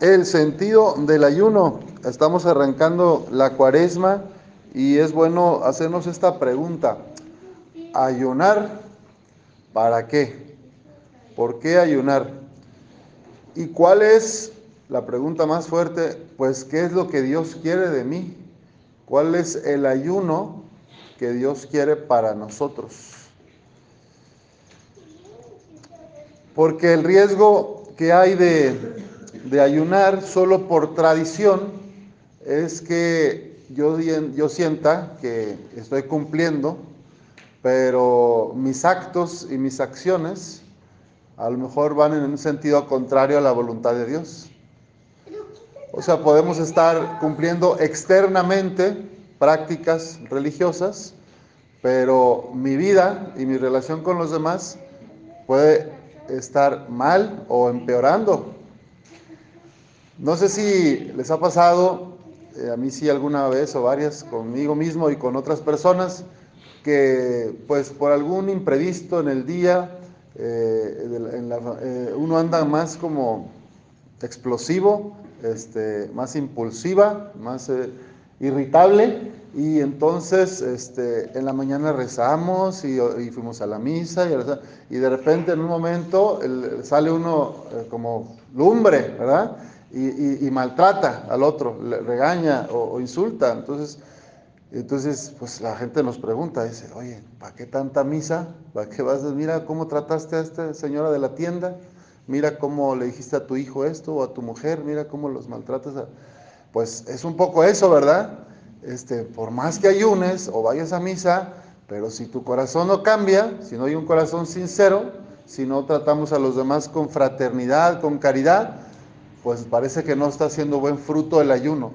el sentido del ayuno. Estamos arrancando la cuaresma y es bueno hacernos esta pregunta. ¿Ayunar para qué? ¿Por qué ayunar? ¿Y cuál es la pregunta más fuerte? Pues, ¿qué es lo que Dios quiere de mí? ¿Cuál es el ayuno que Dios quiere para nosotros? Porque el riesgo que hay de, de ayunar solo por tradición es que yo, yo sienta que estoy cumpliendo, pero mis actos y mis acciones a lo mejor van en un sentido contrario a la voluntad de Dios. O sea, podemos estar cumpliendo externamente prácticas religiosas, pero mi vida y mi relación con los demás puede estar mal o empeorando. No sé si les ha pasado, eh, a mí sí alguna vez o varias, conmigo mismo y con otras personas, que pues por algún imprevisto en el día, eh, eh, uno anda más como explosivo, este, más impulsiva, más irritable y entonces este, en la mañana rezamos y, fuimos a la misa y, de repente en un momento sale uno como lumbre, ¿verdad? Y, maltrata al otro, le regaña o, insulta. Entonces, entonces, pues la gente nos pregunta, dice, oye, ¿para qué tanta misa? ¿Para qué vas? Mira cómo trataste a esta señora de la tienda, mira cómo le dijiste a tu hijo esto o a tu mujer, mira cómo los maltratas. Pues es un poco eso, ¿verdad? Este, por más que ayunes o vayas a misa, pero si tu corazón no cambia, si no hay un corazón sincero, si no tratamos a los demás con fraternidad, con caridad, pues parece que no está haciendo buen fruto el ayuno.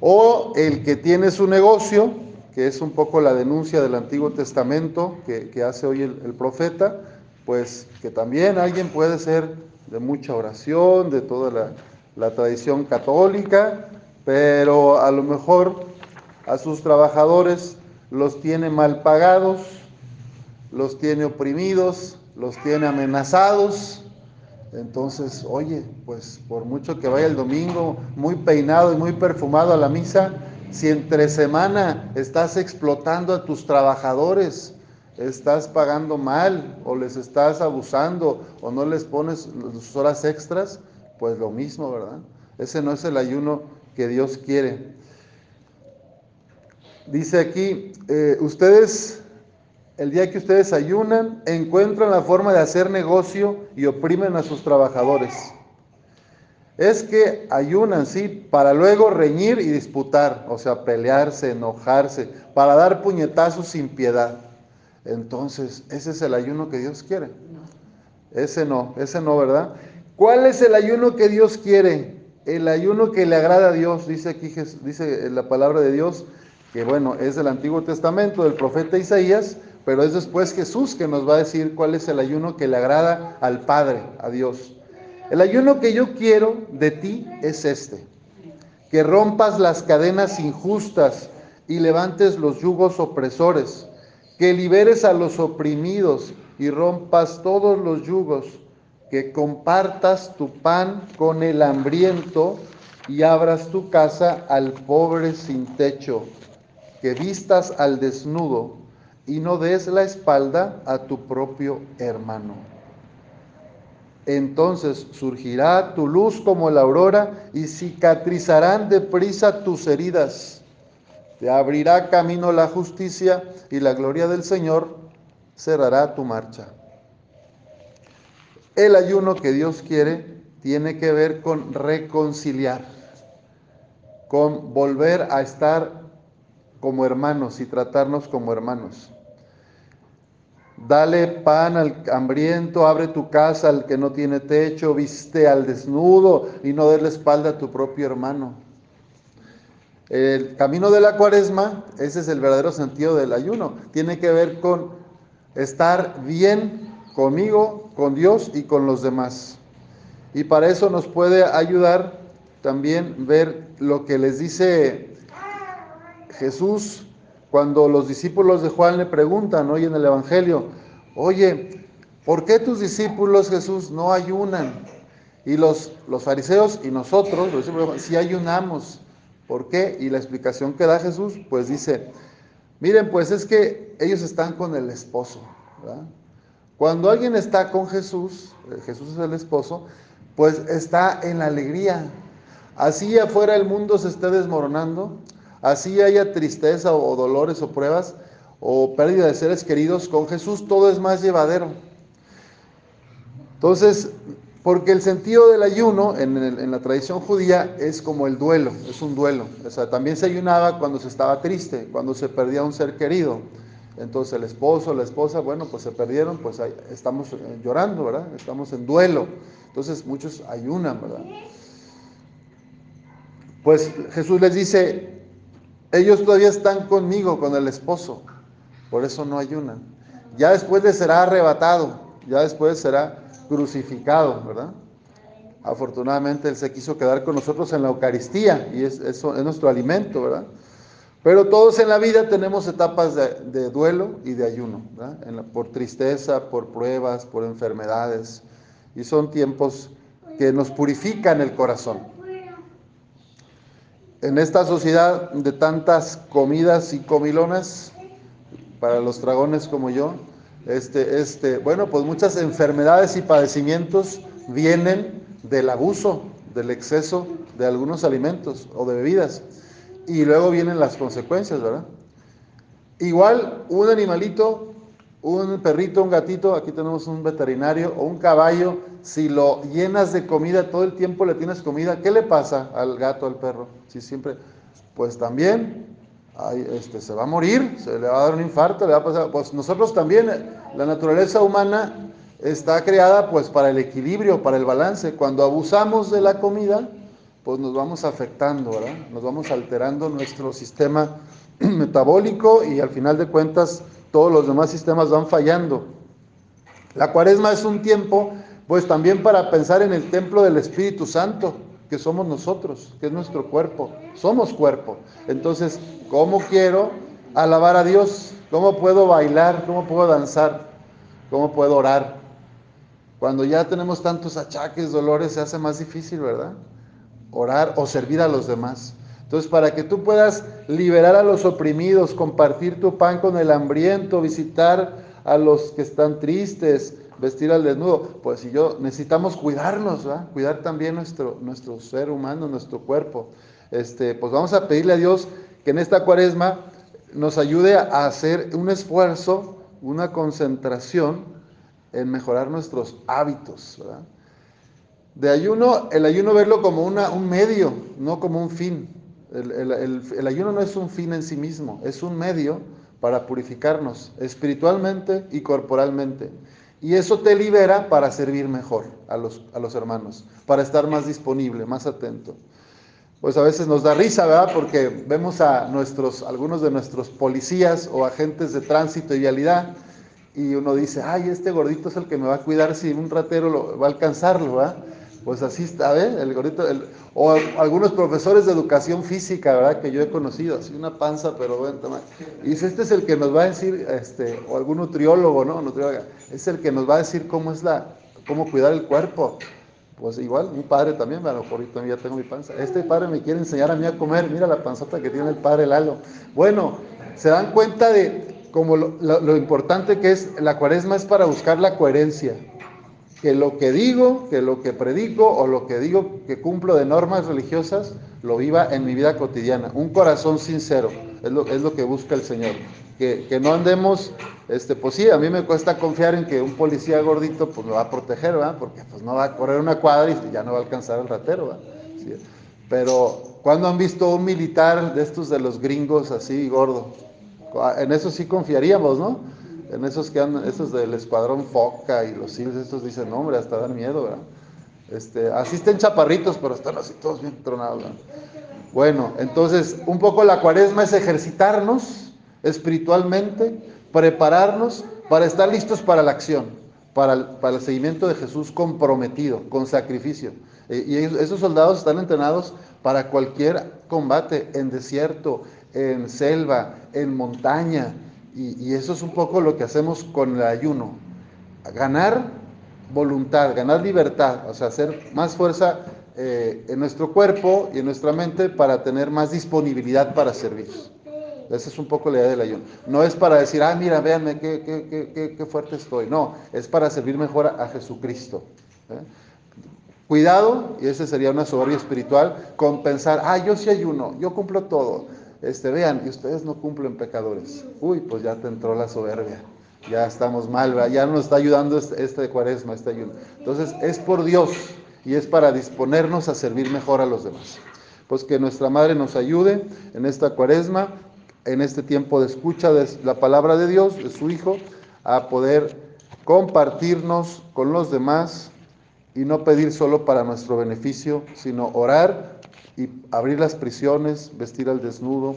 O el que tiene su negocio, que es un poco la denuncia del Antiguo Testamento que, hace hoy el, profeta, pues que también alguien puede ser de mucha oración, de toda la, la tradición católica, pero a lo mejor a sus trabajadores los tiene mal pagados, los tiene oprimidos, los tiene amenazados, entonces, oye, pues por mucho que vaya el domingo muy peinado y muy perfumado a la misa, si entre semana estás explotando a tus trabajadores, estás pagando mal o les estás abusando o no les pones sus horas extras, pues lo mismo, ¿verdad? Ese no es el ayuno que Dios quiere. Dice aquí, eh, ustedes el día que ustedes ayunan, encuentran la forma de hacer negocio y oprimen a sus trabajadores. Es que ayunan, sí, para luego reñir y disputar, o sea, pelearse, enojarse, para dar puñetazos sin piedad. Entonces, ese es el ayuno que Dios quiere. Ese no, ese no, ¿verdad? ¿Cuál es el ayuno que Dios quiere? El ayuno que le agrada a Dios, dice aquí, dice la palabra de Dios, que bueno, es del Antiguo Testamento, del profeta Isaías, pero es después Jesús que nos va a decir cuál es el ayuno que le agrada al Padre, a Dios. El ayuno que yo quiero de ti es este, que rompas las cadenas injustas y levantes los yugos opresores, que liberes a los oprimidos y rompas todos los yugos, que compartas tu pan con el hambriento y abras tu casa al pobre sin techo, que vistas al desnudo y no des la espalda a tu propio hermano. Entonces surgirá tu luz como la aurora y cicatrizarán deprisa tus heridas. Te abrirá camino la justicia y la gloria del Señor cerrará tu marcha. El ayuno que Dios quiere tiene que ver con reconciliar, con volver a estar como hermanos y tratarnos como hermanos. Dale pan al hambriento, abre tu casa al que no tiene techo, viste al desnudo y no des la espalda a tu propio hermano. El camino de la cuaresma, ese es el verdadero sentido del ayuno. Tiene que ver con estar bien conmigo, con Dios y con los demás. Y para eso nos puede ayudar también ver lo que les dice Jesús, cuando los discípulos de Juan le preguntan hoy en el Evangelio, oye, ¿por qué tus discípulos, Jesús, no ayunan? Y los, los fariseos y nosotros, si ayunamos. ¿Por qué? Y la explicación que da Jesús, pues dice, miren, pues es que ellos están con el esposo. Cuando alguien está con Jesús, eh, Jesús es el esposo, pues está en la alegría. Así afuera el mundo se esté desmoronando, así haya tristeza o dolores o pruebas o pérdida de seres queridos, con Jesús todo es más llevadero. Entonces, porque el sentido del ayuno en, la tradición judía es como el duelo, es un duelo. O sea, también se ayunaba cuando se estaba triste, cuando se perdía un ser querido. Entonces el esposo, la esposa, bueno, pues se perdieron, pues estamos llorando, ¿verdad? Estamos en duelo. Entonces muchos ayunan, ¿verdad? Pues Jesús les dice, ellos todavía están conmigo, con el esposo, por eso no ayunan. Ya después les será arrebatado, ya después será crucificado, ¿verdad? Afortunadamente Él se quiso quedar con nosotros en la Eucaristía y es, eso es nuestro alimento, ¿verdad? Pero todos en la vida tenemos etapas de, duelo y de ayuno, ¿verdad? por tristeza, por pruebas, por enfermedades. Y son tiempos que nos purifican el corazón. En esta sociedad de tantas comidas y comilonas, para los dragones como yo, este, este, bueno, pues muchas enfermedades y padecimientos vienen del abuso, del exceso de algunos alimentos o de bebidas. Y luego vienen las consecuencias, ¿verdad? Igual un animalito, un perrito, un gatito, aquí tenemos un veterinario o un caballo, si lo llenas de comida, todo el tiempo le tienes comida, ¿qué le pasa al gato, al perro? Si siempre, pues también este, se va a morir, se le va a dar un infarto, le va a pasar. Pues nosotros también, la naturaleza humana está creada pues para el equilibrio, para el balance. Cuando abusamos de la comida, pues nos vamos afectando. Nos vamos alterando nuestro sistema metabólico y al final de cuentas todos los demás sistemas van fallando. La cuaresma es un tiempo pues también para pensar en el templo del Espíritu Santo que somos nosotros, que es nuestro cuerpo. Somos cuerpo. Entonces, ¿cómo quiero alabar a Dios? ¿Cómo puedo bailar? ¿Cómo puedo danzar? ¿Cómo puedo orar? Cuando ya tenemos tantos achaques, dolores, se hace más difícil, ¿verdad? Orar o servir a los demás. Entonces, para que tú puedas liberar a los oprimidos, compartir tu pan con el hambriento, visitar a los que están tristes, vestir al desnudo. Pues si yo necesitamos cuidarnos, cuidar también nuestro, nuestro ser humano, nuestro cuerpo. Este, pues vamos a pedirle a Dios que en esta cuaresma nos ayude a hacer un esfuerzo, una concentración en mejorar nuestros hábitos. De ayuno, el ayuno verlo como una, un medio, no como un fin. el ayuno no es un fin en sí mismo, es un medio para purificarnos espiritualmente y corporalmente. Y eso te libera para servir mejor a los, a los hermanos, para estar más disponible, más atento. Pues a veces nos da risa, ¿verdad? Porque vemos a nuestros, algunos de nuestros policías o agentes de tránsito y vialidad y uno dice, ay, este gordito es el que me va a cuidar si un ratero lo, va a alcanzarlo, ¿verdad? Pues así está, ¿eh? El gordito, o algunos profesores de educación física, ¿verdad? Que yo he conocido, así una panza, pero bueno, Y dice, este es el que nos va a decir, este, o algún nutriólogo, ¿no? Nutrióloga, es el que nos va a decir cómo es la, cómo cuidar el cuerpo. Pues igual, mi padre también, bueno, por ahorita ya tengo mi panza. Este padre me quiere enseñar a mí a comer, mira la panzota que tiene el padre Lalo. Bueno, se dan cuenta de como lo, lo importante que es, la cuaresma es para buscar la coherencia que lo que digo, que lo que predico o lo que digo que cumplo de normas religiosas, lo viva en mi vida cotidiana. Un corazón sincero es lo, es lo que busca el Señor. Que, que, no andemos, este, pues sí, a mí me cuesta confiar en que un policía gordito pues me va a proteger, ¿verdad? Porque pues no va a correr una cuadra y ya no va a alcanzar el ratero, ¿verdad? Pero cuando han visto un militar de estos de los gringos así gordo, en eso sí confiaríamos, ¿no? En esos que han, esos del escuadrón Foca y los SEALs, estos dicen, no, hombre, hasta dan miedo, ¿verdad? Este, asisten chaparritos, pero están así todos bien tronados. Bueno, entonces, un poco la cuaresma es ejercitarnos espiritualmente, prepararnos para estar listos para la acción, para el, para el seguimiento de Jesús comprometido, con sacrificio. E, y esos soldados están entrenados para cualquier combate, en desierto, en selva, en montaña, y, eso es un poco lo que hacemos con el ayuno. Ganar voluntad, ganar libertad, o sea, hacer más fuerza eh, en nuestro cuerpo y en nuestra mente para tener más disponibilidad para servir. Esa es un poco la idea del ayuno. No es para decir, ah, mira, véanme qué, qué, qué, fuerte estoy. No, es para servir mejor a, Jesucristo. ¿eh? Cuidado, y ese sería una soberbia espiritual, con pensar, ah, yo sí ayuno, yo cumplo todo. Este, vean, y ustedes no cumplen pecadores. Uy, pues ya te entró la soberbia. Ya estamos mal, ya nos está ayudando este, este cuaresma, este ayuno. Entonces, es por Dios y es para disponernos a servir mejor a los demás. Pues que nuestra Madre nos ayude en esta cuaresma, en este tiempo de escucha de la palabra de Dios, de su Hijo, a poder compartirnos con los demás y no pedir solo para nuestro beneficio, sino orar y abrir las prisiones, vestir al desnudo,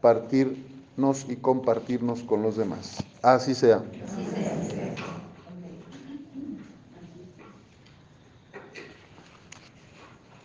partirnos y compartirnos con los demás. Así sea. Así sea.